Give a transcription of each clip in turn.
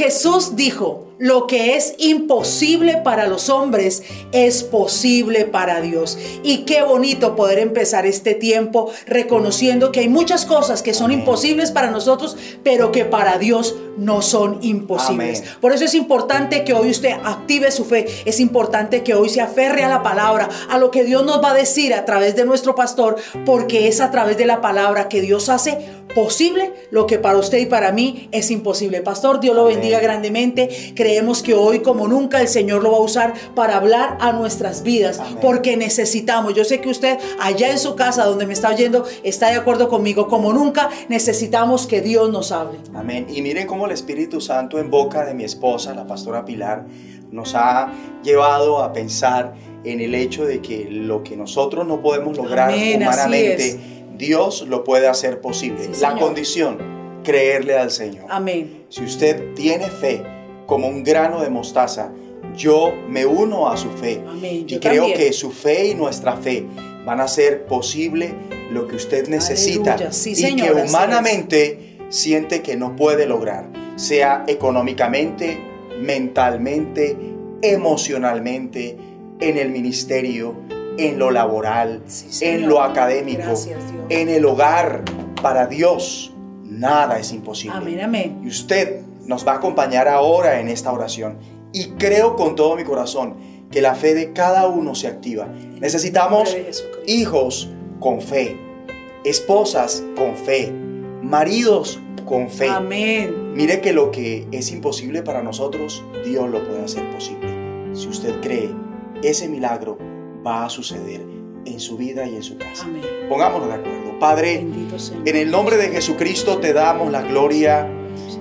Jesús dijo, lo que es imposible para los hombres es posible para Dios. Y qué bonito poder empezar este tiempo reconociendo que hay muchas cosas que son imposibles para nosotros, pero que para Dios no son imposibles. Amén. Por eso es importante que hoy usted active su fe. Es importante que hoy se aferre a la palabra, a lo que Dios nos va a decir a través de nuestro pastor, porque es a través de la palabra que Dios hace posible lo que para usted y para mí es imposible. Pastor, Dios lo bendiga Amén. grandemente. Creemos que hoy como nunca el Señor lo va a usar para hablar a nuestras vidas, Amén. porque necesitamos. Yo sé que usted allá en su casa donde me está oyendo está de acuerdo conmigo. Como nunca necesitamos que Dios nos hable. Amén. Y miren cómo el Espíritu Santo en boca de mi esposa, la pastora Pilar, nos ha llevado a pensar en el hecho de que lo que nosotros no podemos lograr Amén, humanamente, Dios lo puede hacer posible. Sí, la condición, creerle al Señor. Amén. Si usted tiene fe como un grano de mostaza, yo me uno a su fe. Amén. Y Yo creo también. que su fe y nuestra fe van a hacer posible lo que usted necesita. Sí, y que humanamente siente que no puede lograr, sea económicamente, mentalmente, emocionalmente, en el ministerio, en lo laboral, Sí, en lo académico, Gracias, en el hogar. Para Dios nada es imposible. Amén, amén. Y usted nos va a acompañar ahora en esta oración. Y creo con todo mi corazón que la fe de cada uno se activa. Necesitamos hijos con fe, esposas con fe, maridos con fe. Amén. Mire que lo que es imposible para nosotros, Dios lo puede hacer posible. Si usted cree, ese milagro va a suceder en su vida y en su casa. Amén. Pongámonos de acuerdo. Padre, en el nombre de Jesucristo te damos la gloria.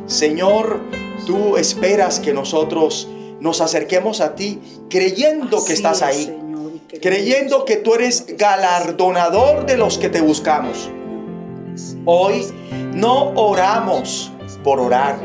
Señor, tú esperas que nosotros nos acerquemos a ti creyendo que estás es, ahí, Señor, creyendo que tú eres galardonador de los que te buscamos. Hoy no oramos por orar.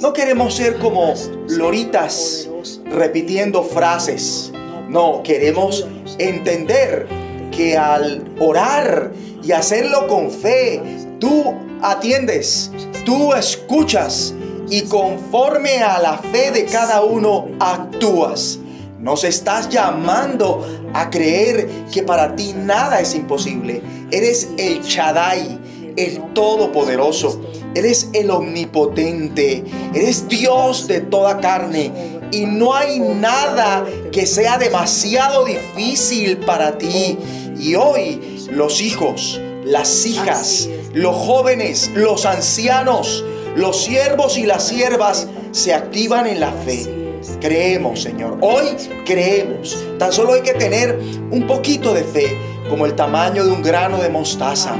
No queremos ser como loritas repitiendo frases. No, queremos entender que al orar y hacerlo con fe, tú atiendes, tú escuchas y conforme a la fe de cada uno actúas. Nos estás llamando a creer que para ti nada es imposible. Eres el Shaddai, el Todopoderoso. Eres el Omnipotente. Eres Dios de toda carne. Y no hay nada que sea demasiado difícil para ti. Y hoy los hijos, las hijas, los jóvenes, los ancianos, los siervos y las siervas se activan en la fe. Creemos, Señor. Hoy creemos. Tan solo hay que tener un poquito de fe, como el tamaño de un grano de mostaza.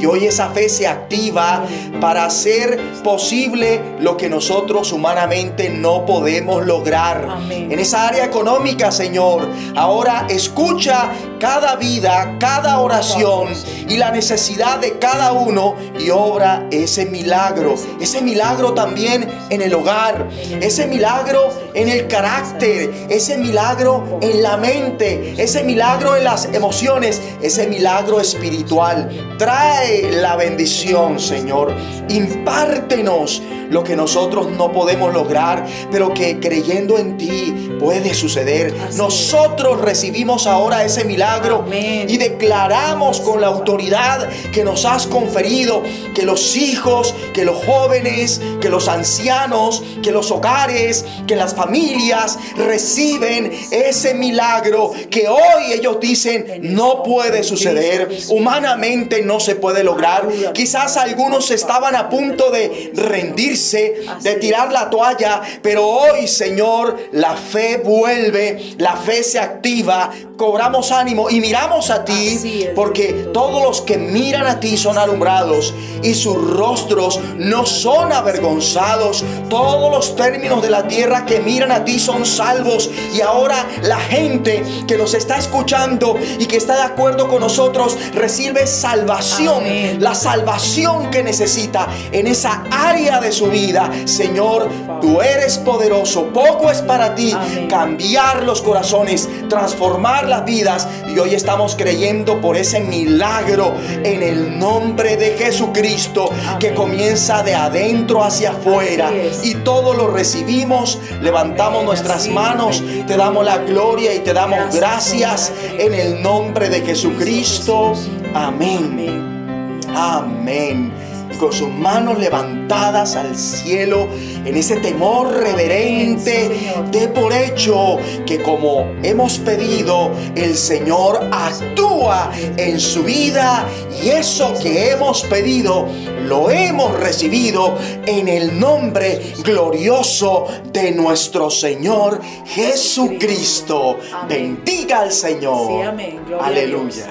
Y hoy esa fe se activa para hacer posible lo que nosotros humanamente no podemos lograr. Amén. En esa área económica, Señor, ahora escucha cada vida, cada oración y la necesidad de cada uno y obra ese milagro. Ese milagro también en el hogar, ese milagro en el carácter, ese milagro en la mente, ese milagro en las emociones, ese milagro espiritual. Trae la bendición, Señor. Impártenos lo que nosotros no podemos lograr, pero que creyendo en ti puede suceder. Así. Nosotros recibimos ahora ese milagro Amén. y declaramos con la autoridad que nos has conferido que los hijos, que los jóvenes, que los ancianos, que los hogares, que las familias reciben ese milagro que hoy ellos dicen no puede suceder, humanamente no se puede lograr. Quizás algunos estaban a punto de rendirse, de tirar la toalla, pero hoy, Señor, la fe vuelve, la fe se activa, cobramos ánimo y miramos a ti porque todos los que miran a ti son alumbrados y sus rostros no son avergonzados. Todos los términos de la tierra que miran a ti son salvos. Y ahora la gente que nos está escuchando y que está de acuerdo con nosotros recibe salvación. Amén. La salvación que necesita en esa área de su vida. Señor, tú eres poderoso. Poco es para ti Amén. cambiar los corazones, transformar las vidas y hoy estamos creyendo por ese milagro en el nombre de Jesucristo que comienza de adentro hacia afuera. y todo lo recibimos, levantamos nuestras manos, te damos la gloria y te damos gracias en el nombre de Jesucristo. Amén. Amén con sus manos levantadas al cielo, en ese temor reverente, de por hecho que como hemos pedido, el Señor actúa en su vida y eso que hemos pedido lo hemos recibido en el nombre glorioso de nuestro Señor Jesucristo. Bendiga al Señor. Aleluya.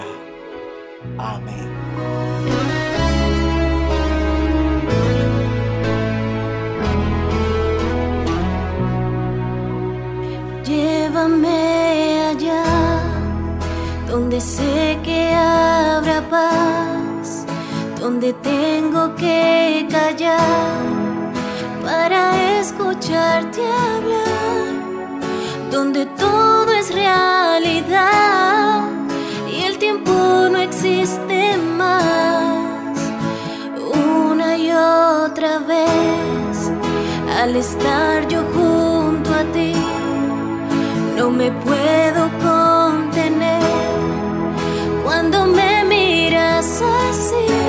Amén. Llévame allá, donde sé que habrá paz, donde tengo que callar para escucharte hablar, donde todo es realidad y el tiempo no existe más. Una y otra vez, al estar yo junto a ti no me puedo contener cuando me miras así.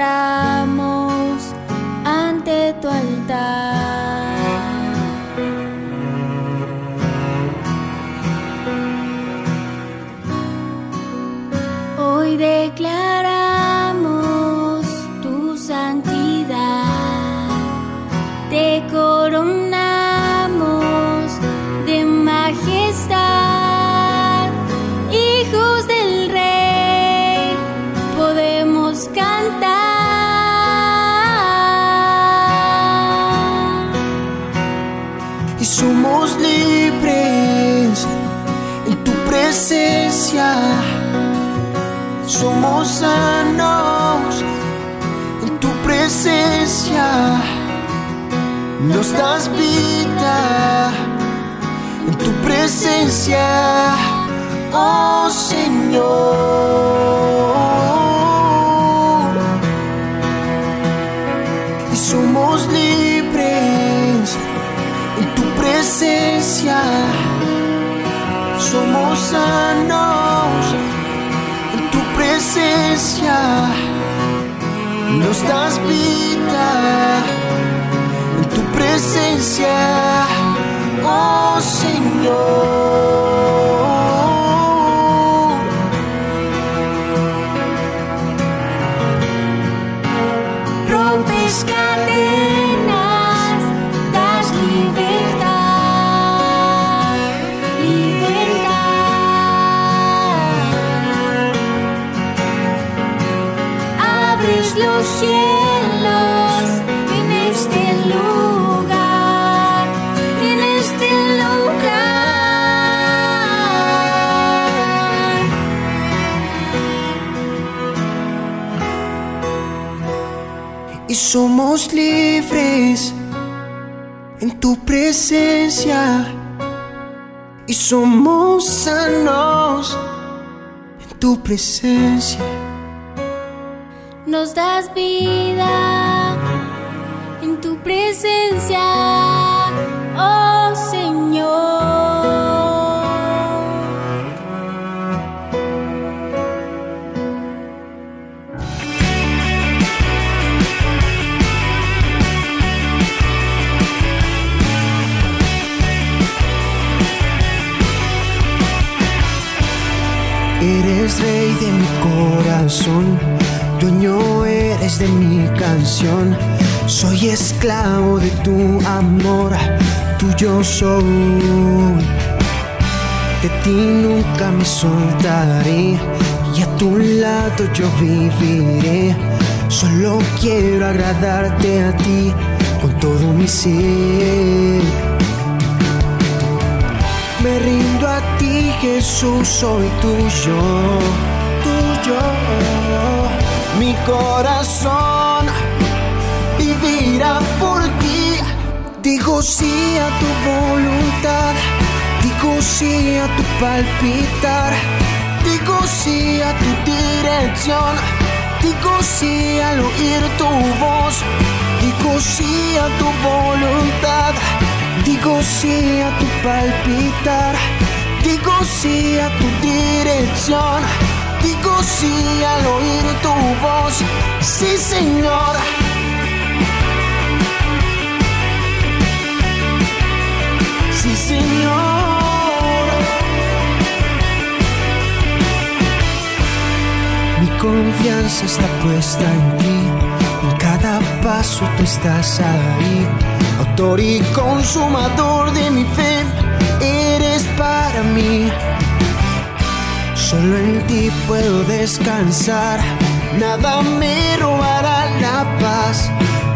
Postramos presencia, oh Señor. Somos libres en tu presencia y somos sanos en tu presencia. Nos das vida en tu presencia, oh Soy esclavo de tu amor, tuyo soy. De ti nunca me soltaré y a tu lado yo viviré. Solo quiero agradarte a ti con todo mi ser. Me rindo a ti, Jesús, soy tuyo, tuyo. Mi corazón por ti. Digo sí a tu voluntad, digo sí a tu palpitar, digo sí a tu dirección, digo sí al oír tu voz, digo sí a tu voluntad. Digo sí a tu palpitar, digo sí a tu dirección, digo sí al oír tu voz, sí Señor. Señor. Mi confianza está puesta en ti, en cada paso tú estás ahí autor y consumador de mi fe, eres para mí. Solo en ti puedo descansar, nada me robará la paz.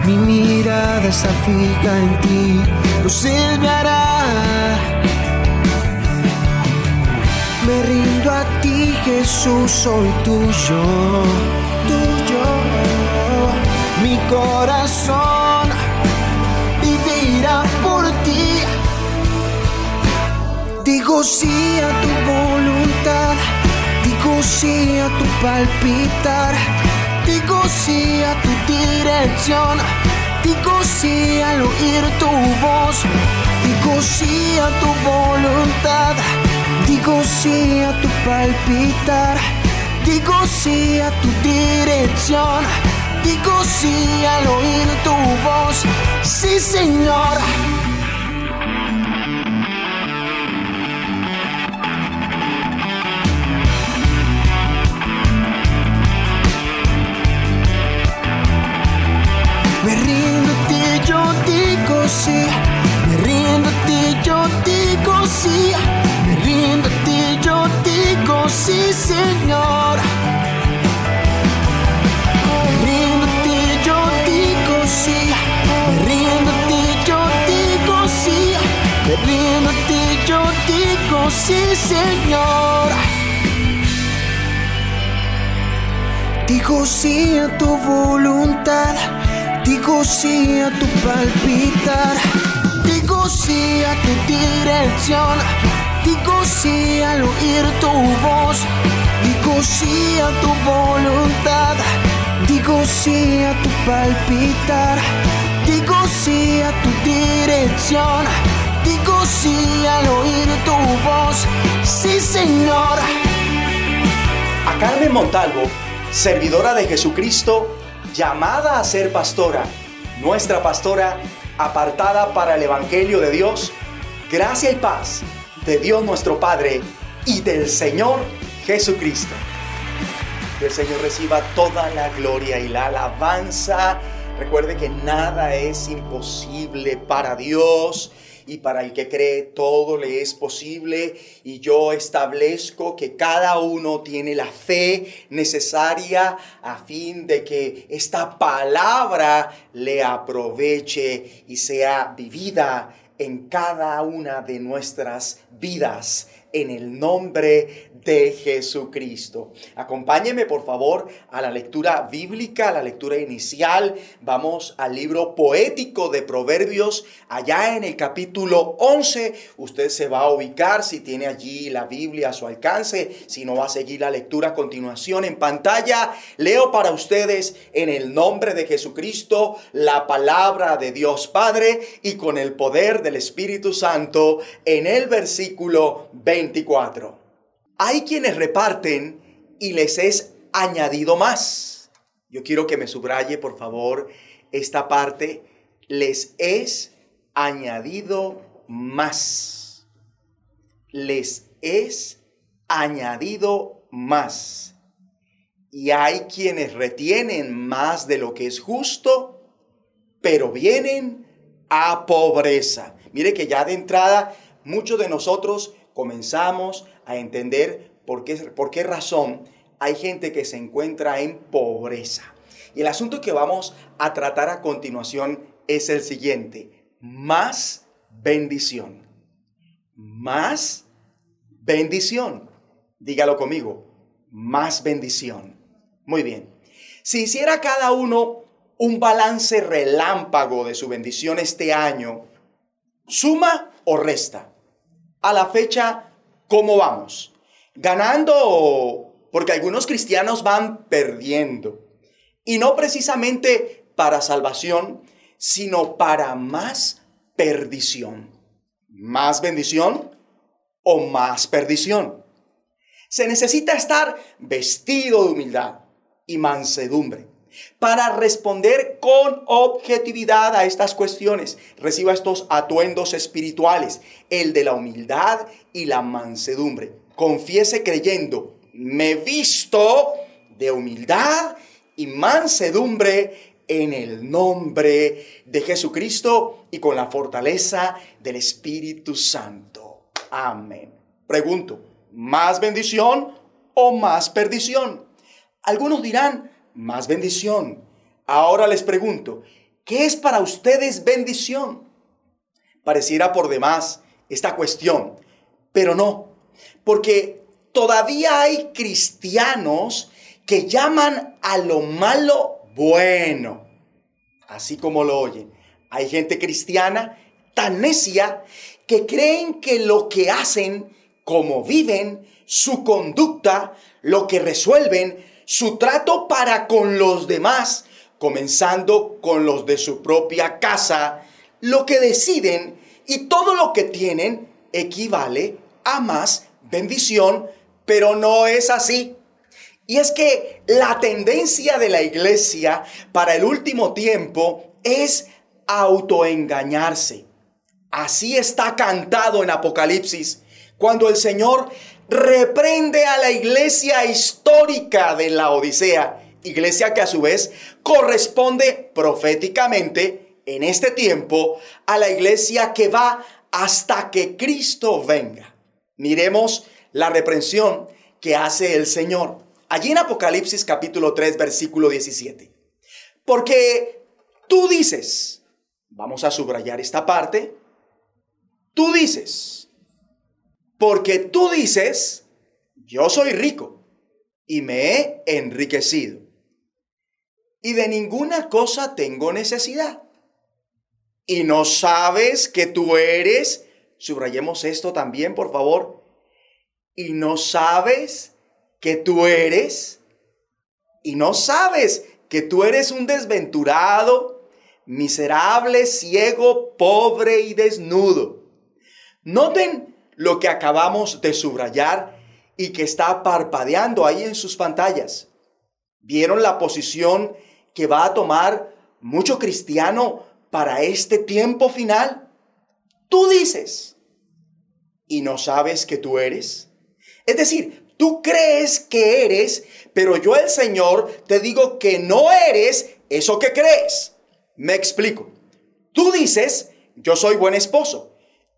Mi mirada está fija en ti, no se me hará. Me rindo a ti, Jesús, soy tuyo, tuyo. Mi corazón vivirá por ti. Digo sí a tu voluntad, digo sí a tu palpitar, Digo sí a tu dirección. Digo sí al oír tu voz. Digo sí a tu voluntad. Digo sí a tu palpitar. Digo sí a tu dirección. Digo sí al oír tu voz. Sí, Señor. Sí, Señor. Digo sí a tu voluntad, digo sí a tu palpitar, digo sí a tu dirección, digo sí al oír tu voz, digo sí a tu voluntad, digo sí a tu palpitar, digo sí a tu dirección, digo sí al oír tu sí Señor. A Carmen Montalvo, servidora de Jesucristo, llamada a ser pastora, nuestra pastora apartada para el Evangelio de Dios, gracia y paz de Dios nuestro Padre y del Señor Jesucristo. Que el Señor reciba toda la gloria y la alabanza. Recuerde que nada es imposible para Dios y para el que cree todo le es posible. Y yo establezco que cada uno tiene la fe necesaria a fin de que esta palabra le aproveche y sea vivida en cada una de nuestras vidas en el nombre de Jesucristo. Acompáñeme por favor a la lectura bíblica, a la lectura inicial. Vamos al libro poético de Proverbios, allá en el capítulo 11. Usted se va a ubicar si tiene allí la Biblia a su alcance, si no va a seguir la lectura a continuación en pantalla. Leo para ustedes en el nombre de Jesucristo la palabra de Dios Padre y con el poder del Espíritu Santo en el versículo 24. Hay quienes reparten y les es añadido más. Yo quiero que me subraye, por favor, esta parte. Les es añadido más. Les es añadido más. Y hay quienes retienen más de lo que es justo, pero vienen a pobreza. Mire que ya de entrada muchos de nosotros comenzamos a entender por qué, por qué razón hay gente que se encuentra en pobreza. Y el asunto que vamos a tratar a continuación es el siguiente. Más bendición. Más bendición. Dígalo conmigo. Más bendición. Muy bien. Si hiciera cada uno un balance relámpago de su bendición este año, ¿suma o resta? A la fecha ¿Cómo vamos? ¿Ganando? Porque algunos cristianos van perdiendo. Y no precisamente para salvación, sino para más perdición. ¿Más bendición o más perdición? Se necesita estar vestido de humildad y mansedumbre para responder con objetividad a estas cuestiones. Reciba estos atuendos espirituales, el de la humildad y la mansedumbre. Confiese creyendo, me visto de humildad y mansedumbre en el nombre de Jesucristo y con la fortaleza del Espíritu Santo. Amén. Pregunto, ¿más bendición o más perdición? Algunos dirán, más bendición. Ahora les pregunto, ¿qué es para ustedes bendición? Pareciera por demás esta cuestión, pero no, porque todavía hay cristianos que llaman a lo malo bueno, así como lo oyen. Hay gente cristiana tan necia que creen que lo que hacen, como viven, su conducta, lo que resuelven, su trato para con los demás, comenzando con los de su propia casa, lo que deciden y todo lo que tienen equivale a más bendición, pero no es así. Y es que la tendencia de la iglesia para el último tiempo es autoengañarse. Así está cantado en Apocalipsis, cuando el Señor reprende a la iglesia histórica de la Odisea, iglesia que a su vez corresponde proféticamente en este tiempo a la iglesia que va hasta que Cristo venga. Miremos la reprensión que hace el Señor. Allí en Apocalipsis capítulo 3 versículo 17. Porque tú dices, vamos a subrayar esta parte, tú dices, porque tú dices, yo soy rico y me he enriquecido y de ninguna cosa tengo necesidad. Y no sabes que tú eres, subrayemos esto también, por favor, y no sabes que tú eres, y no sabes que tú eres un desventurado, miserable, ciego, pobre y desnudo. Noten lo que acabamos de subrayar y que está parpadeando ahí en sus pantallas. ¿Vieron la posición que va a tomar mucho cristiano para este tiempo final? Tú dices, ¿y no sabes que tú eres? Es decir, tú crees que eres, pero yo el Señor te digo que no eres eso que crees. Me explico. Tú dices, yo soy buen esposo,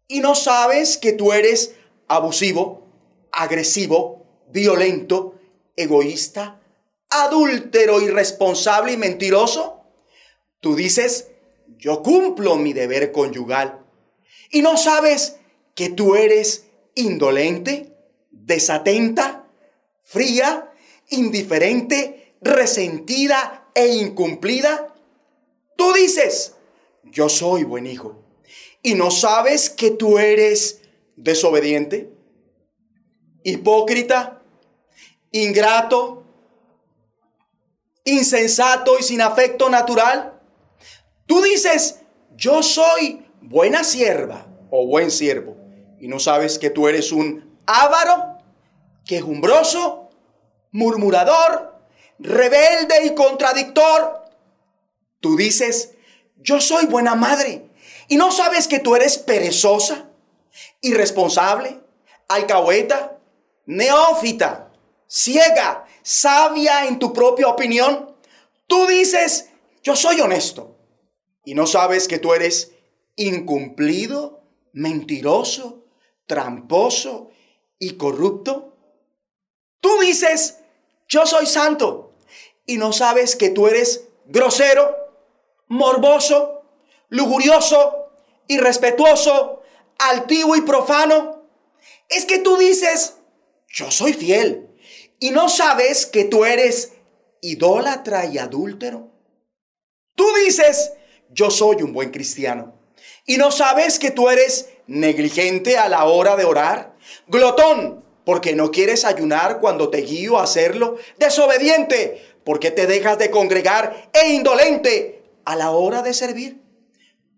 y no sabes que tú eres abusivo, agresivo, violento, egoísta, adúltero, irresponsable y mentiroso? Tú dices, yo cumplo mi deber conyugal. Y no sabes que tú eres indolente, desatenta, fría, indiferente, resentida e incumplida. Tú dices, yo soy buen hijo. Y no sabes que tú eres desobediente, hipócrita, ingrato, insensato y sin afecto natural? Tú dices, yo soy buena sierva o buen siervo, y no sabes que tú eres un avaro, quejumbroso, murmurador, rebelde y contradictor. Tú dices, yo soy buena madre, y no sabes que tú eres perezosa, irresponsable, alcahueta, neófita, ciega, sabia en tu propia opinión. Tú dices, yo soy honesto. Y no sabes que tú eres incumplido, mentiroso, tramposo y corrupto. Tú dices, yo soy santo. Y no sabes que tú eres grosero, morboso, lujurioso, irrespetuoso, altivo y profano. Es que tú dices, yo soy fiel y no sabes que tú eres idólatra y adúltero. Tú dices, yo soy un buen cristiano. Y no sabes que tú eres negligente a la hora de orar, glotón, porque no quieres ayunar cuando te guío a hacerlo, desobediente, porque te dejas de congregar e indolente a la hora de servir.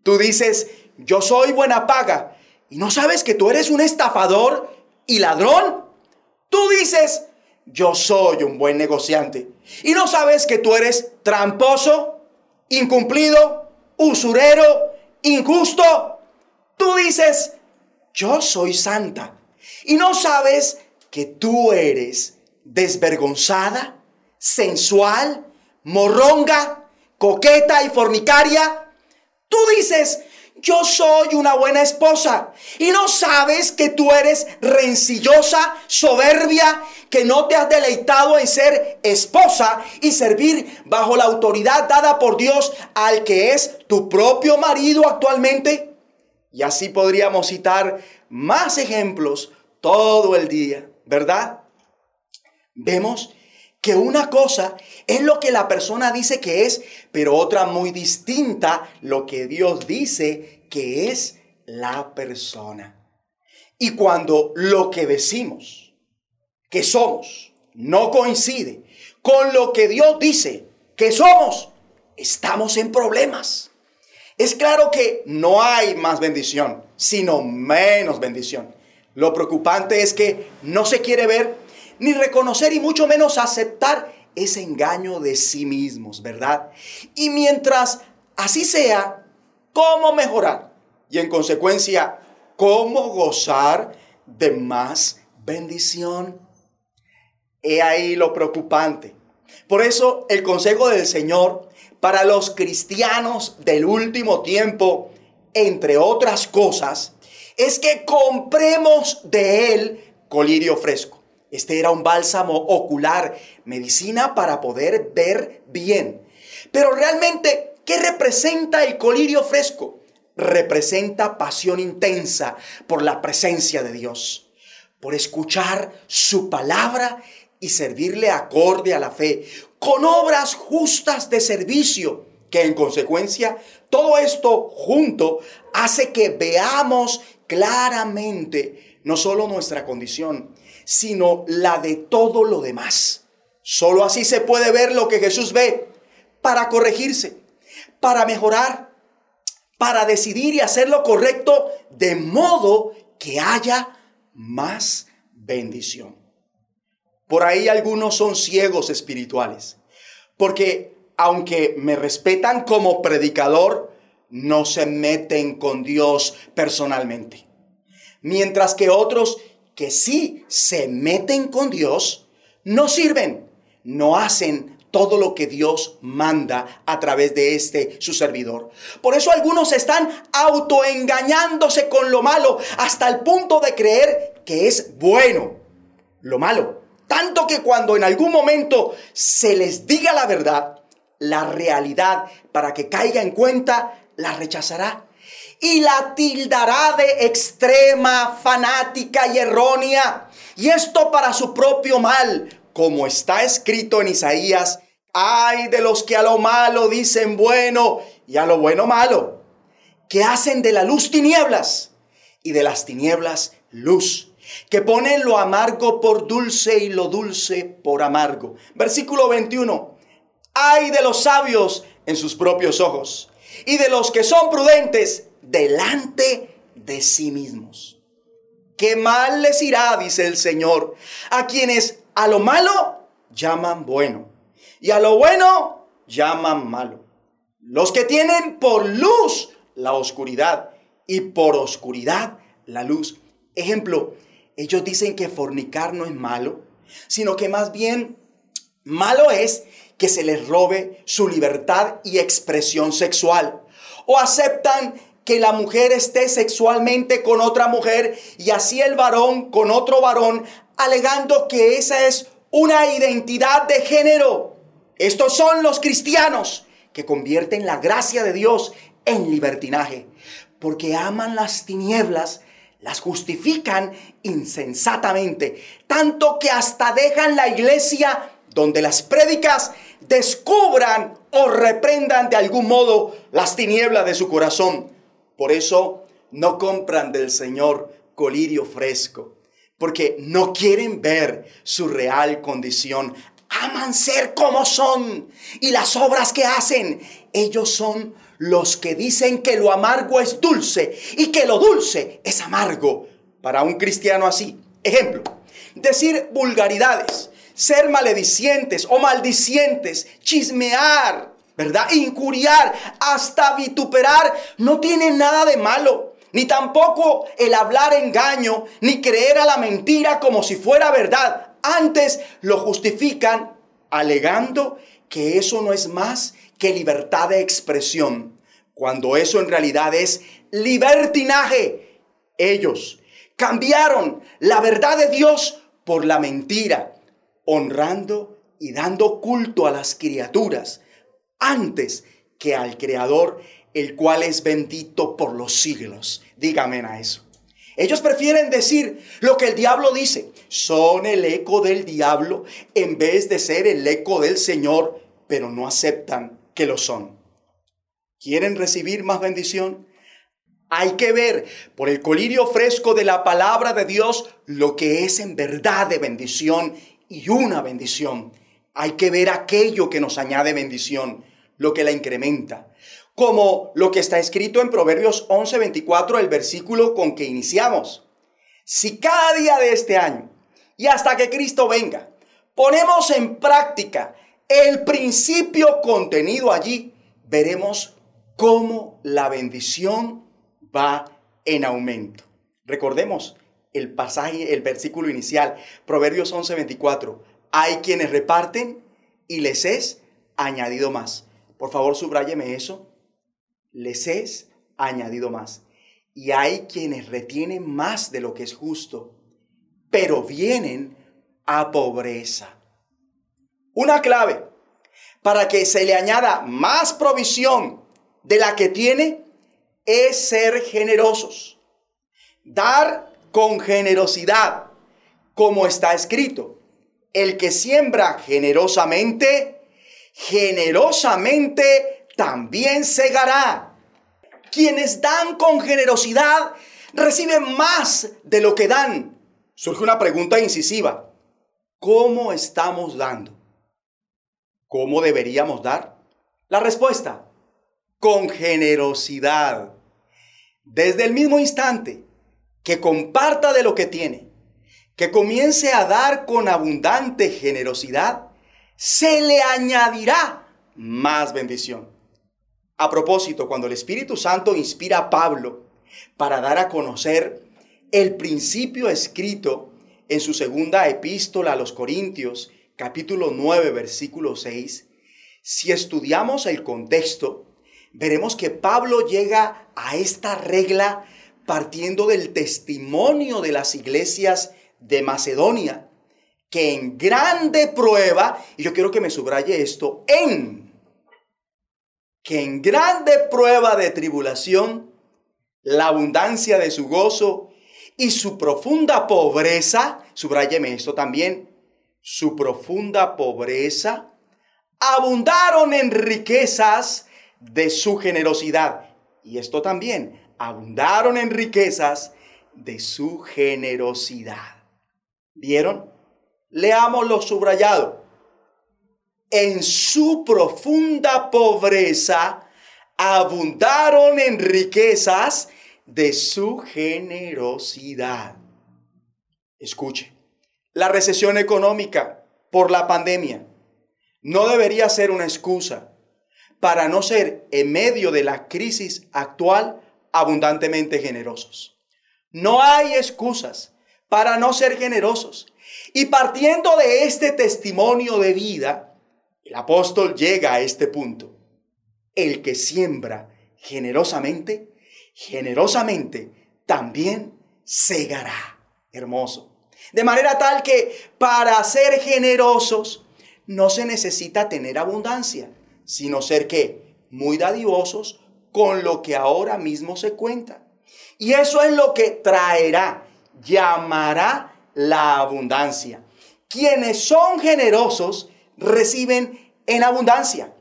Tú dices, yo soy buena paga, y no sabes que tú eres un estafador y ladrón. Tú dices, yo soy un buen negociante. Y no sabes que tú eres tramposo, incumplido, usurero, injusto. Tú dices, yo soy santa. Y no sabes que tú eres desvergonzada, sensual, morronga, coqueta y fornicaria. Tú dices, yo soy una buena esposa. Y no sabes que tú eres rencillosa, soberbia, que no te has deleitado en ser esposa y servir bajo la autoridad dada por Dios al que es tu propio marido actualmente. Y así podríamos citar más ejemplos todo el día, ¿verdad? Vemos que una cosa es lo que la persona dice que es, pero otra muy distinta lo que Dios dice que es la persona. Y cuando lo que decimos que somos no coincide con lo que Dios dice que somos, estamos en problemas. Es claro que no hay más bendición, sino menos bendición. Lo preocupante es que no se quiere ver ni reconocer y mucho menos aceptar ese engaño de sí mismos, ¿verdad? Y mientras así sea, ¿cómo mejorar? Y en consecuencia, ¿cómo gozar de más bendición? He ahí lo preocupante. Por eso el consejo del Señor para los cristianos del último tiempo, entre otras cosas, es que compremos de él colirio fresco. Este era un bálsamo ocular, medicina para poder ver bien. Pero realmente, ¿qué representa el colirio fresco? Representa pasión intensa por la presencia de Dios, por escuchar su palabra y servirle acorde a la fe, con obras justas de servicio, que en consecuencia todo esto junto hace que veamos claramente no solo nuestra condición, sino la de todo lo demás. Solo así se puede ver lo que Jesús ve para corregirse, para mejorar, para decidir y hacer lo correcto de modo que haya más bendición. Por ahí algunos son ciegos espirituales, porque aunque me respetan como predicador, no se meten con Dios personalmente. Mientras que otros que sí se meten con Dios, no sirven, no hacen todo lo que Dios manda a través de este su servidor. Por eso algunos están autoengañándose con lo malo hasta el punto de creer que es bueno lo malo. Tanto que cuando en algún momento se les diga la verdad, la realidad, para que caiga en cuenta, la rechazará y la tildará de extrema, fanática y errónea. Y esto para su propio mal, como está escrito en Isaías, ay de los que a lo malo dicen bueno y a lo bueno malo, que hacen de la luz tinieblas y de las tinieblas luz que ponen lo amargo por dulce y lo dulce por amargo. Versículo 21. Hay de los sabios en sus propios ojos y de los que son prudentes delante de sí mismos. ¿Qué mal les irá, dice el Señor, a quienes a lo malo llaman bueno y a lo bueno llaman malo? Los que tienen por luz la oscuridad y por oscuridad la luz. Ejemplo, ellos dicen que fornicar no es malo, sino que más bien malo es que se les robe su libertad y expresión sexual. O aceptan que la mujer esté sexualmente con otra mujer y así el varón con otro varón, alegando que esa es una identidad de género. Estos son los cristianos que convierten la gracia de Dios en libertinaje, porque aman las tinieblas las justifican insensatamente, tanto que hasta dejan la iglesia donde las prédicas descubran o reprendan de algún modo las tinieblas de su corazón. Por eso no compran del Señor colirio fresco, porque no quieren ver su real condición. Aman ser como son y las obras que hacen. Ellos son los que dicen que lo amargo es dulce y que lo dulce es amargo. Para un cristiano así. Ejemplo, decir vulgaridades, ser maledicientes o maldicientes, chismear, ¿verdad? Injuriar, hasta vituperar, no tiene nada de malo. Ni tampoco el hablar engaño, ni creer a la mentira como si fuera verdad. Antes lo justifican alegando que eso no es más que libertad de expresión, cuando eso en realidad es libertinaje. Ellos cambiaron la verdad de Dios por la mentira, honrando y dando culto a las criaturas antes que al Creador, el cual es bendito por los siglos. Dígame a eso. Ellos prefieren decir lo que el diablo dice. Son el eco del diablo en vez de ser el eco del Señor, pero no aceptan que lo son. ¿Quieren recibir más bendición? Hay que ver por el colirio fresco de la palabra de Dios lo que es en verdad de bendición y una bendición. Hay que ver aquello que nos añade bendición, lo que la incrementa. Como lo que está escrito en Proverbios 11:24, el versículo con que iniciamos. Si cada día de este año y hasta que Cristo venga, ponemos en práctica el principio contenido allí, veremos cómo la bendición va en aumento. Recordemos el pasaje, el versículo inicial, Proverbios 11:24. Hay quienes reparten y les es añadido más. Por favor, subráyeme eso. Les es añadido más. Y hay quienes retienen más de lo que es justo, pero vienen a pobreza. Una clave para que se le añada más provisión de la que tiene es ser generosos. Dar con generosidad, como está escrito. El que siembra generosamente, generosamente también segará. Quienes dan con generosidad reciben más de lo que dan. Surge una pregunta incisiva. ¿Cómo estamos dando? ¿Cómo deberíamos dar? La respuesta, con generosidad. Desde el mismo instante que comparta de lo que tiene, que comience a dar con abundante generosidad, se le añadirá más bendición. A propósito, cuando el Espíritu Santo inspira a Pablo para dar a conocer el principio escrito en su segunda epístola a los Corintios, capítulo 9, versículo 6, si estudiamos el contexto, veremos que Pablo llega a esta regla partiendo del testimonio de las iglesias de Macedonia, que en grande prueba, y yo quiero que me subraye esto, en, que en grande prueba de tribulación, la abundancia de su gozo y su profunda pobreza, subrayeme esto también, su profunda pobreza, abundaron en riquezas de su generosidad. Y esto también, abundaron en riquezas de su generosidad. ¿Vieron? Leamos lo subrayado. En su profunda pobreza abundaron en riquezas de su generosidad. Escuche, la recesión económica por la pandemia no debería ser una excusa para no ser en medio de la crisis actual abundantemente generosos. No hay excusas para no ser generosos. Y partiendo de este testimonio de vida, el apóstol llega a este punto. El que siembra generosamente, generosamente también segará. Hermoso. De manera tal que para ser generosos no se necesita tener abundancia, sino ser que muy dadivosos con lo que ahora mismo se cuenta. Y eso es lo que traerá, llamará la abundancia. Quienes son generosos reciben en abundancia,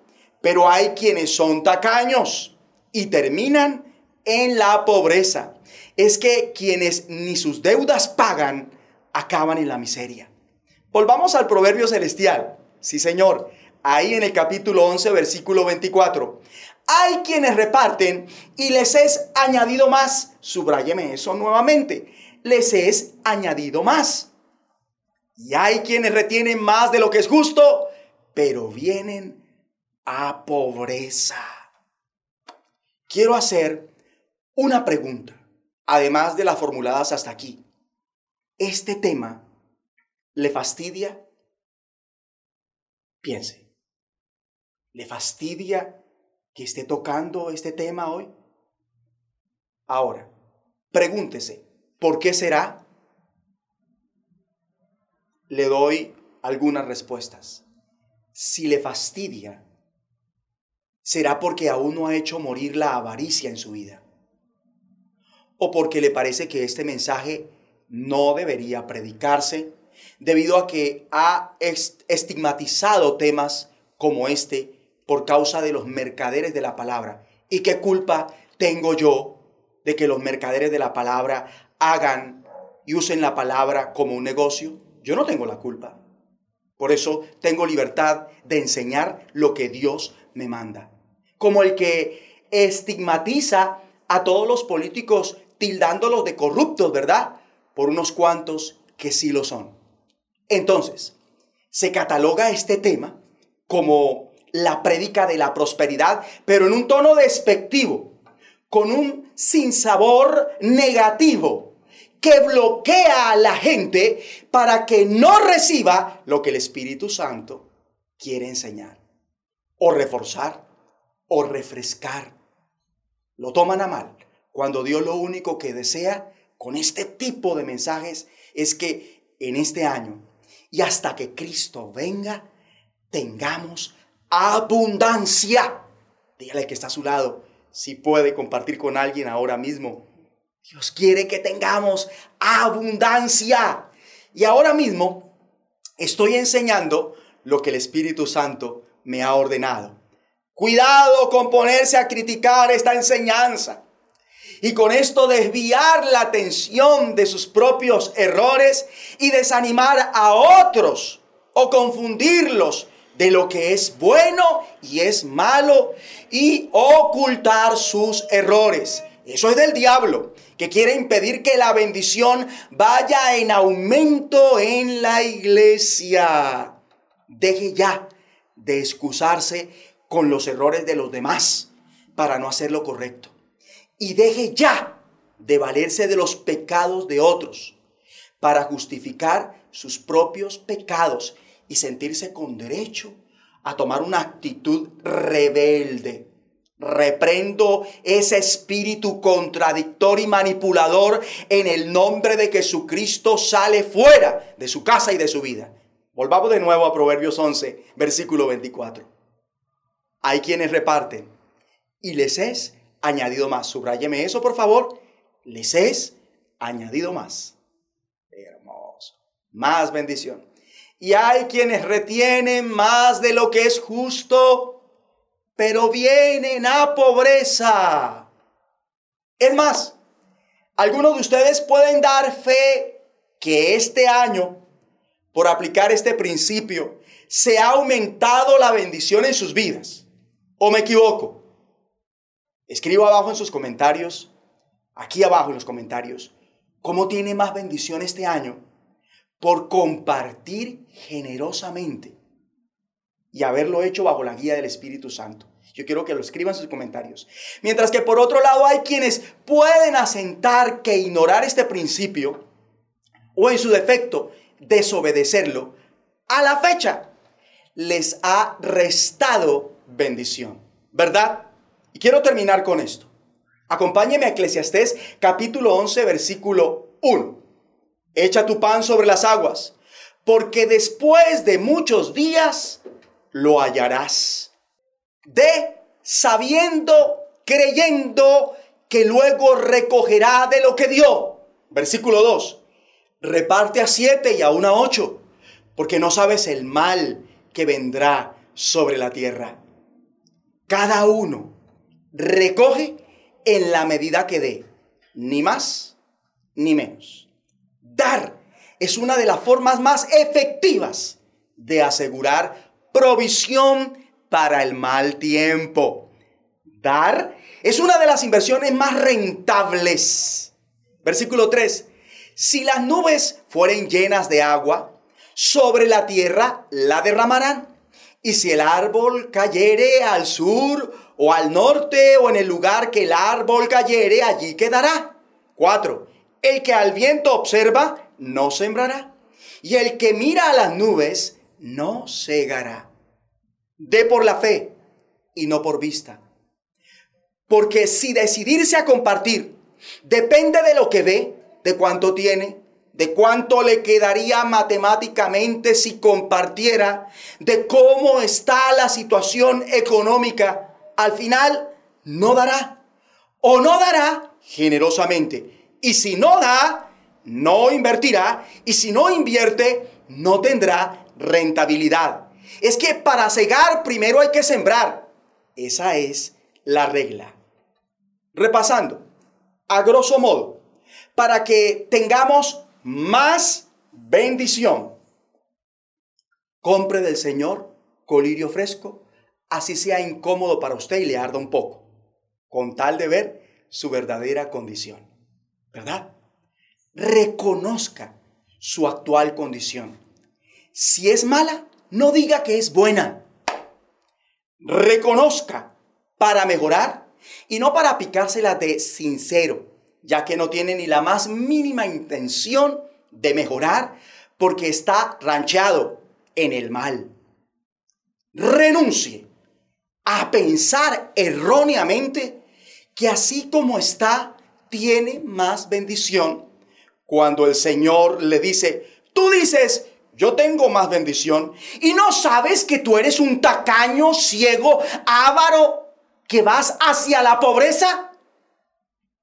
pero hay quienes son tacaños y terminan en la pobreza. Es que quienes ni sus deudas pagan, acaban en la miseria. Volvamos al proverbio celestial. Sí, Señor. Ahí en el capítulo 11, versículo 24. Hay quienes reparten y les es añadido más. Subrayeme eso nuevamente. Les es añadido más. Y hay quienes retienen más de lo que es justo, pero vienen a pobreza. Quiero hacer una pregunta, además de las formuladas hasta aquí. ¿Este tema le fastidia? Piense. ¿Le fastidia que esté tocando este tema hoy? Ahora, pregúntese, ¿por qué será? Le doy algunas respuestas. Si le fastidia, será porque aún no ha hecho morir la avaricia en su vida. O porque le parece que este mensaje no debería predicarse debido a que ha estigmatizado temas como este por causa de los mercaderes de la palabra. ¿Y qué culpa tengo yo de que los mercaderes de la palabra hagan y usen la palabra como un negocio? Yo no tengo la culpa. Por eso tengo libertad de enseñar lo que Dios me manda. Como el que estigmatiza a todos los políticos tildándolos de corruptos, ¿verdad? Por unos cuantos que sí lo son. Entonces, se cataloga este tema como la prédica de la prosperidad, pero en un tono despectivo, con un sinsabor negativo que bloquea a la gente para que no reciba lo que el Espíritu Santo quiere enseñar, o reforzar, o refrescar. Lo toman a mal, cuando Dios lo único que desea con este tipo de mensajes es que en este año y hasta que Cristo venga, tengamos abundancia. Dígale que está a su lado, si puede compartir con alguien ahora mismo Dios quiere que tengamos abundancia. Y ahora mismo estoy enseñando lo que el Espíritu Santo me ha ordenado. Cuidado con ponerse a criticar esta enseñanza y con esto desviar la atención de sus propios errores y desanimar a otros o confundirlos de lo que es bueno y es malo y ocultar sus errores. Eso es del diablo que quiere impedir que la bendición vaya en aumento en la iglesia. Deje ya de excusarse con los errores de los demás para no hacer lo correcto. Y deje ya de valerse de los pecados de otros para justificar sus propios pecados y sentirse con derecho a tomar una actitud rebelde Reprendo ese espíritu contradictor y manipulador en el nombre de Jesucristo sale fuera de su casa y de su vida. Volvamos de nuevo a Proverbios 11, versículo 24. Hay quienes reparten y les es añadido más. Subráyeme eso, por favor. Les es añadido más. Hermoso. Más bendición. Y hay quienes retienen más de lo que es justo pero vienen a pobreza. Es más, algunos de ustedes pueden dar fe que este año, por aplicar este principio, se ha aumentado la bendición en sus vidas. ¿O me equivoco? Escribo abajo en sus comentarios, aquí abajo en los comentarios, cómo tiene más bendición este año por compartir generosamente y haberlo hecho bajo la guía del Espíritu Santo. Yo quiero que lo escriban en sus comentarios. Mientras que por otro lado hay quienes pueden asentar que ignorar este principio o en su defecto desobedecerlo, a la fecha les ha restado bendición. ¿Verdad? Y quiero terminar con esto. Acompáñeme a Eclesiastés capítulo 11 versículo 1. Echa tu pan sobre las aguas, porque después de muchos días lo hallarás. De sabiendo, creyendo que luego recogerá de lo que dio. Versículo 2. Reparte a siete y a ocho, porque no sabes el mal que vendrá sobre la tierra. Cada uno recoge en la medida que dé, ni más ni menos. Dar es una de las formas más efectivas de asegurar provisión para el mal tiempo. Dar es una de las inversiones más rentables. Versículo 3. Si las nubes fueren llenas de agua, sobre la tierra la derramarán. Y si el árbol cayere al sur o al norte o en el lugar que el árbol cayere, allí quedará. 4. El que al viento observa, no sembrará. Y el que mira a las nubes, no cegará. De por la fe y no por vista. Porque si decidirse a compartir depende de lo que ve, de cuánto tiene, de cuánto le quedaría matemáticamente si compartiera, de cómo está la situación económica, al final no dará o no dará generosamente. Y si no da, no invertirá. Y si no invierte, no tendrá rentabilidad. Es que para cegar primero hay que sembrar. Esa es la regla. Repasando, a grosso modo, para que tengamos más bendición, Compre del Señor colirio fresco, así sea incómodo para usted y le arda un poco, con tal de ver su verdadera condición. ¿Verdad? Reconozca su actual condición. Si es mala, no diga que es buena. Reconozca para mejorar y no para picársela de sincero, ya que no tiene ni la más mínima intención de mejorar porque está ranchado en el mal. Renuncie a pensar erróneamente que así como está, tiene más bendición. Cuando el Señor le dice, tú dices, yo tengo más bendición, y no sabes que tú eres un tacaño, ciego, avaro, que vas hacia la pobreza.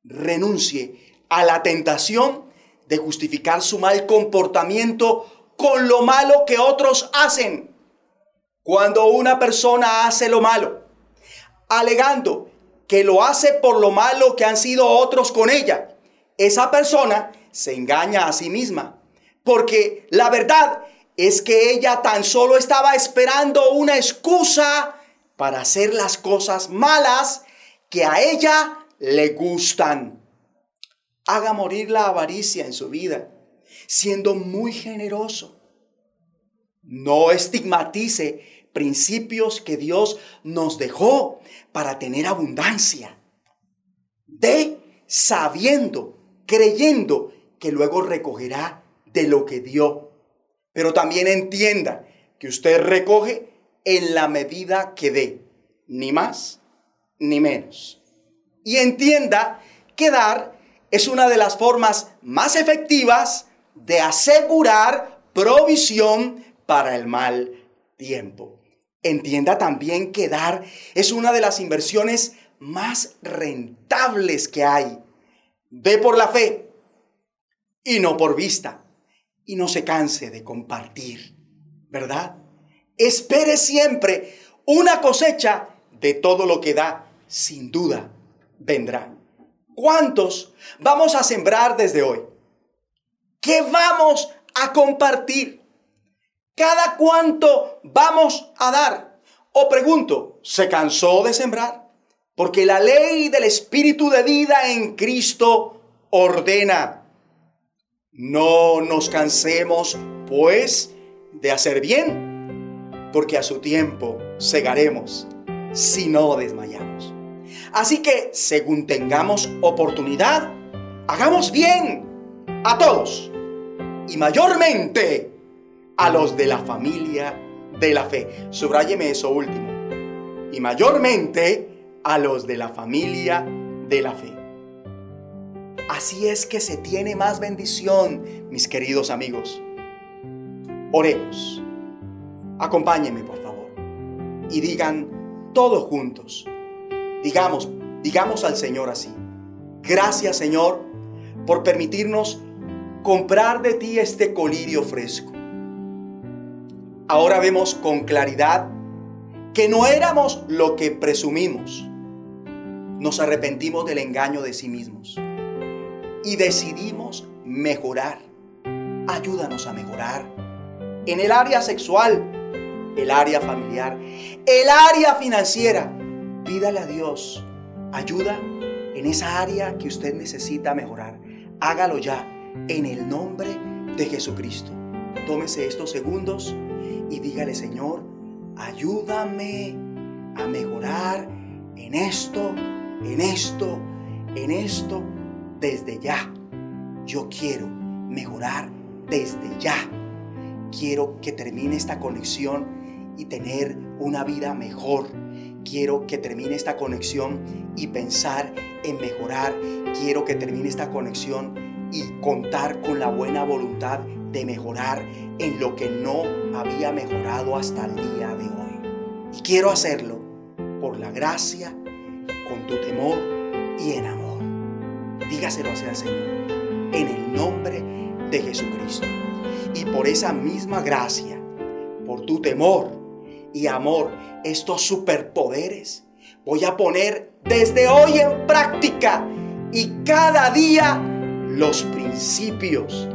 Renuncie a la tentación de justificar su mal comportamiento con lo malo que otros hacen. Cuando una persona hace lo malo, alegando que lo hace por lo malo que han sido otros con ella, esa persona se engaña a sí misma. Porque la verdad es que ella tan solo estaba esperando una excusa para hacer las cosas malas que a ella le gustan. Haga morir la avaricia en su vida, siendo muy generoso. No estigmatice principios que Dios nos dejó para tener abundancia. De sabiendo, creyendo que luego recogerá de lo que dio. Pero también entienda que usted recoge en la medida que dé, ni más ni menos. Y entienda que dar es una de las formas más efectivas de asegurar provisión para el mal tiempo. Entienda también que dar es una de las inversiones más rentables que hay. Ve por la fe y no por vista. Y no se canse de compartir, ¿verdad? Espere siempre una cosecha de todo lo que da. Sin duda, vendrá. ¿Cuántos vamos a sembrar desde hoy? ¿Qué vamos a compartir? ¿Cada cuánto vamos a dar? O pregunto, ¿se cansó de sembrar? Porque la ley del Espíritu de vida en Cristo ordena. No nos cansemos, pues, de hacer bien, porque a su tiempo segaremos si no desmayamos. Así que, según tengamos oportunidad, hagamos bien a todos y mayormente a los de la familia de la fe. Subráyeme eso último. Y mayormente a los de la familia de la fe. Así es que se tiene más bendición, mis queridos amigos. Oremos. Acompáñenme, por favor. Y digan todos juntos. Digamos, digamos al Señor así. Gracias, Señor, por permitirnos comprar de ti este colirio fresco. Ahora vemos con claridad que no éramos lo que presumimos. Nos arrepentimos del engaño de sí mismos y decidimos mejorar. Ayúdanos a mejorar en el área sexual, el área familiar, el área financiera. Pídale a Dios ayuda en esa área que usted necesita mejorar. Hágalo ya en el nombre de Jesucristo. Tómese estos segundos y dígale, Señor, ayúdame a mejorar en esto, en esto, en esto, desde ya. Yo quiero mejorar desde ya. Quiero que termine esta conexión y tener una vida mejor. Quiero que termine esta conexión y pensar en mejorar. Quiero que termine esta conexión y contar con la buena voluntad de mejorar en lo que no había mejorado hasta el día de hoy. Y quiero hacerlo por la gracia, con tu temor. Dígaselo así al Señor, en el nombre de Jesucristo. Y por esa misma gracia, por tu temor y amor, estos superpoderes, voy a poner desde hoy en práctica y cada día los principios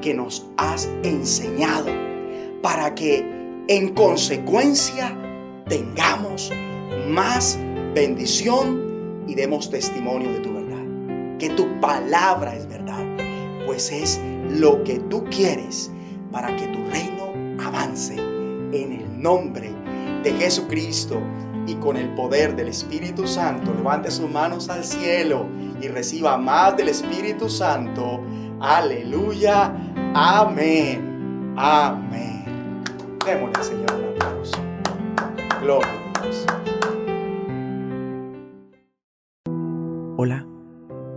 que nos has enseñado para que en consecuencia tengamos más bendición y demos testimonio de tu verdad. Que tu palabra es verdad, pues es lo que tú quieres para que tu reino avance en el nombre de Jesucristo y con el poder del Espíritu Santo. Levante sus manos al cielo y reciba más del Espíritu Santo. Aleluya. Amén. Amén. Démosle Señor un aplauso. Gloria a Dios. Hola,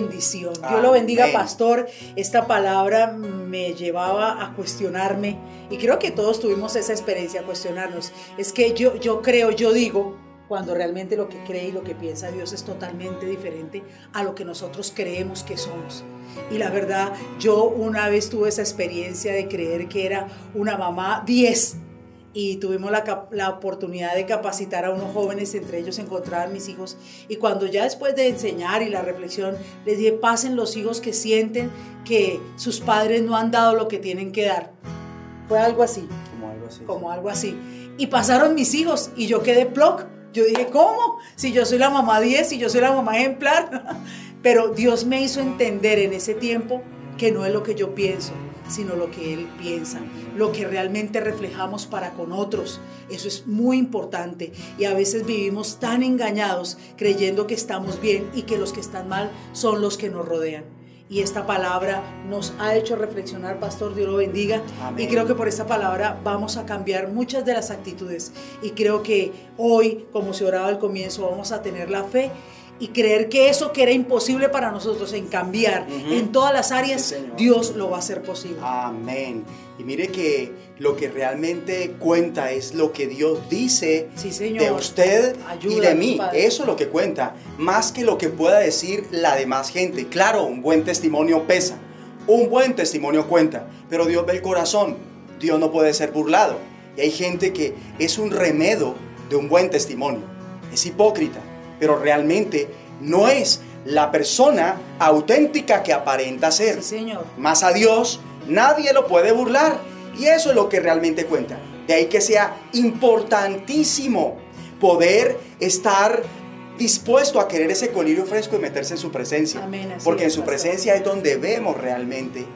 Bendición. Dios lo bendiga, pastor. Esta palabra me llevaba a cuestionarme y creo que todos tuvimos esa experiencia, cuestionarnos. Es que yo, yo creo, yo digo, cuando realmente lo que cree y lo que piensa Dios es totalmente diferente a lo que nosotros creemos que somos. Y la verdad, yo una vez tuve esa experiencia de creer que era una mamá 10 y tuvimos la, la oportunidad de capacitar a unos jóvenes, entre ellos se encontraban mis hijos, y cuando ya después de enseñar y la reflexión, les dije, pasen los hijos que sienten que sus padres no han dado lo que tienen que dar. Fue algo así, Como algo así. como algo así. Y pasaron mis hijos y yo quedé block. Yo dije, ¿cómo? Si yo soy la mamá 10, si yo soy la mamá ejemplar. Pero Dios me hizo entender en ese tiempo que no es lo que yo pienso, sino lo que Él piensa, lo que realmente reflejamos para con otros. Eso es muy importante y a veces vivimos tan engañados creyendo que estamos bien y que los que están mal son los que nos rodean. Y esta palabra nos ha hecho reflexionar, Pastor, Dios lo bendiga. Y creo que por esta palabra vamos a cambiar muchas de las actitudes. Y creo que hoy, como se oraba al comienzo, vamos a tener la fe y creer que eso que era imposible para nosotros en cambiar en todas las áreas, Sí. Dios lo va a hacer posible. Amén. Y mire que lo que realmente cuenta es lo que Dios dice Sí, Señor. de usted y de mí. Padre. Eso es lo que cuenta, más que lo que pueda decir la demás gente. Claro, un buen testimonio pesa, un buen testimonio cuenta, pero Dios ve el corazón. Dios no puede ser burlado. Y hay gente que es un remedo de un buen testimonio. Es hipócrita, pero realmente no es la persona auténtica que aparenta ser. Sí, Señor. Más a Dios nadie lo puede burlar. Y eso es lo que realmente cuenta. De ahí que sea importantísimo poder estar dispuesto a querer ese colirio fresco y meterse en su presencia. Amén, Porque en su pastor. presencia es donde vemos realmente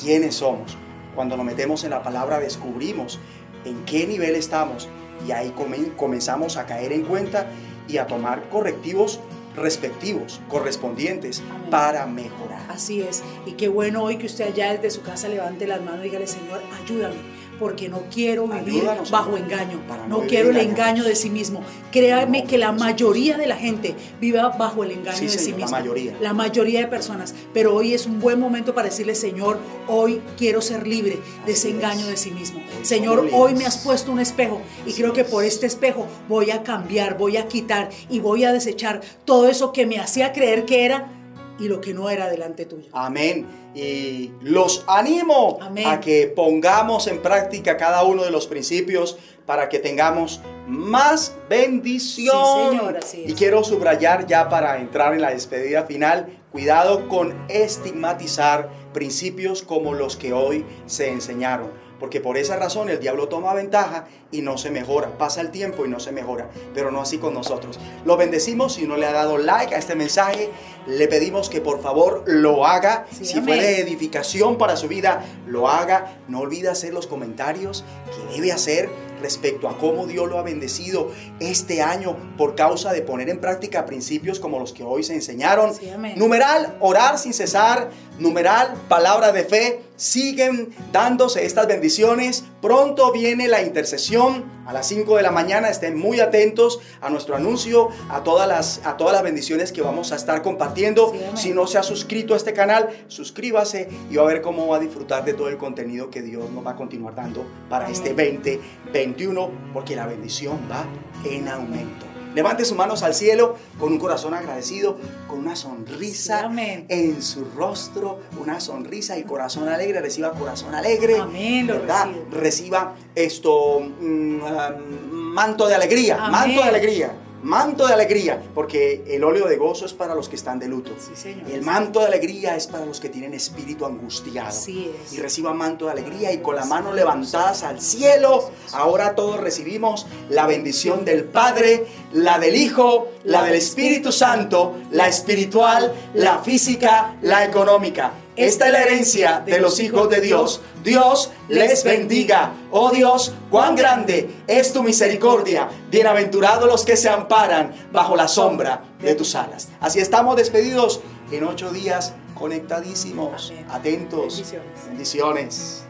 quiénes somos. Cuando nos metemos en la palabra descubrimos en qué nivel estamos y ahí comen- comenzamos a caer en cuenta y a tomar correctivos respectivos, correspondientes Amén. para mejorar. Así es. Y qué bueno hoy que usted allá desde su casa levante las manos y dígale, Señor, ayúdame porque no quiero vivir Ayúdanos, bajo engaño. no quiero el engaño de sí mismo. Créame que la mayoría de la gente vive bajo el engaño Sí, de sí Señor, la mismo. mayoría. La mayoría de personas. Pero hoy es un buen momento para decirle, Señor, hoy quiero ser libre de ese engaño de sí mismo. Señor, hoy me has puesto un espejo y creo que por este espejo voy a cambiar, voy a quitar y voy a desechar todo eso que me hacía creer que era y lo que no era delante tuyo. Amén. Y los animo Amén. a que pongamos en práctica cada uno de los principios para que tengamos más bendición. Sí, Señor, así es. Y quiero subrayar ya para entrar en la despedida final, cuidado con estigmatizar principios como los que hoy se enseñaron. Porque por esa razón el diablo toma ventaja y no se mejora. Pasa el tiempo y no se mejora. Pero no así con nosotros. Lo bendecimos. Si no le ha dado like a este mensaje, le pedimos que por favor lo haga. Sí, si amén. fue de edificación para su vida, lo haga. No olvide hacer los comentarios que debe hacer respecto a cómo Dios lo ha bendecido este año por causa de poner en práctica principios como los que hoy se enseñaron. Sí. Numeral, orar sin cesar. Numeral, palabra de fe. Siguen dándose estas bendiciones. Pronto viene la intercesión a las 5 de la mañana. Estén muy atentos a nuestro anuncio, a todas las, a todas las bendiciones que vamos a estar compartiendo. Sí, amén. si no se ha suscrito a este canal, suscríbase y va a ver cómo va a disfrutar de todo el contenido que Dios nos va a continuar dando para este 2021, porque la bendición va en aumento. Levante sus manos al cielo con un corazón agradecido, con una sonrisa Sí, amén. en su rostro, una sonrisa y corazón alegre. Reciba corazón alegre. Amén, lo ¿verdad? recibo. Reciba esto, mm, ah, manto de alegría, Amén. manto de alegría, manto de alegría, porque el óleo de gozo es para los que están de luto. Sí, Señor. El manto de alegría es para los que tienen espíritu angustiado. Así es. Y reciba manto de alegría y con la mano levantadas al cielo, ahora todos recibimos la bendición del Padre, la del Hijo, la del Espíritu Santo, la espiritual, la física, la económica. Esta es la herencia de los hijos de Dios. Dios les bendiga. Oh Dios, cuán grande es tu misericordia. Bienaventurados los que se amparan bajo la sombra de tus alas. Así estamos despedidos en ocho días, conectadísimos, Amén. atentos. Bendiciones. Bendiciones.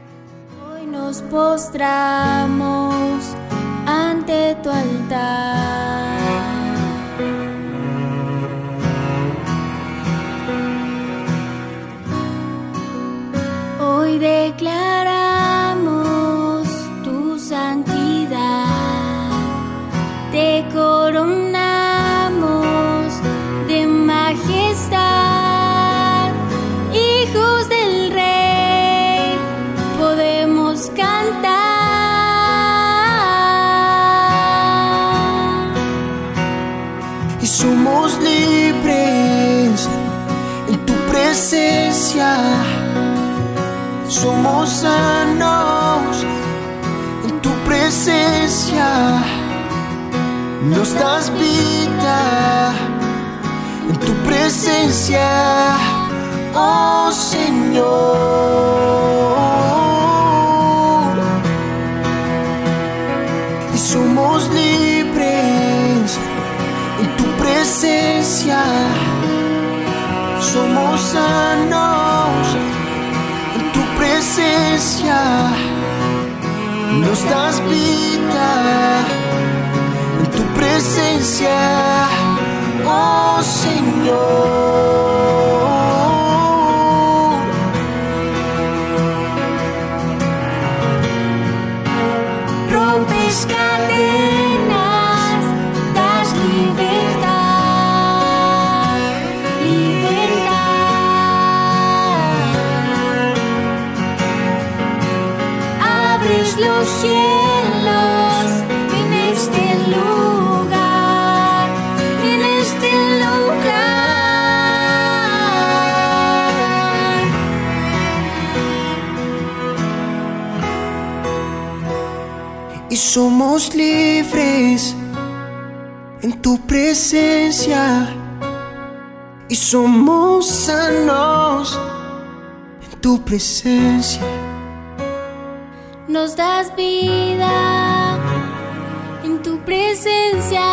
Hoy nos postramos ante tu altar. Hoy declaramos Somos sanos en tu presencia. Nos das vida en tu presencia, oh Señor. Y somos libres en tu presencia. Somos sanos presencia. Nos das vida en tu presencia, oh Señor. Somos libres en tu presencia y somos sanos en tu presencia. Nos das vida en tu presencia.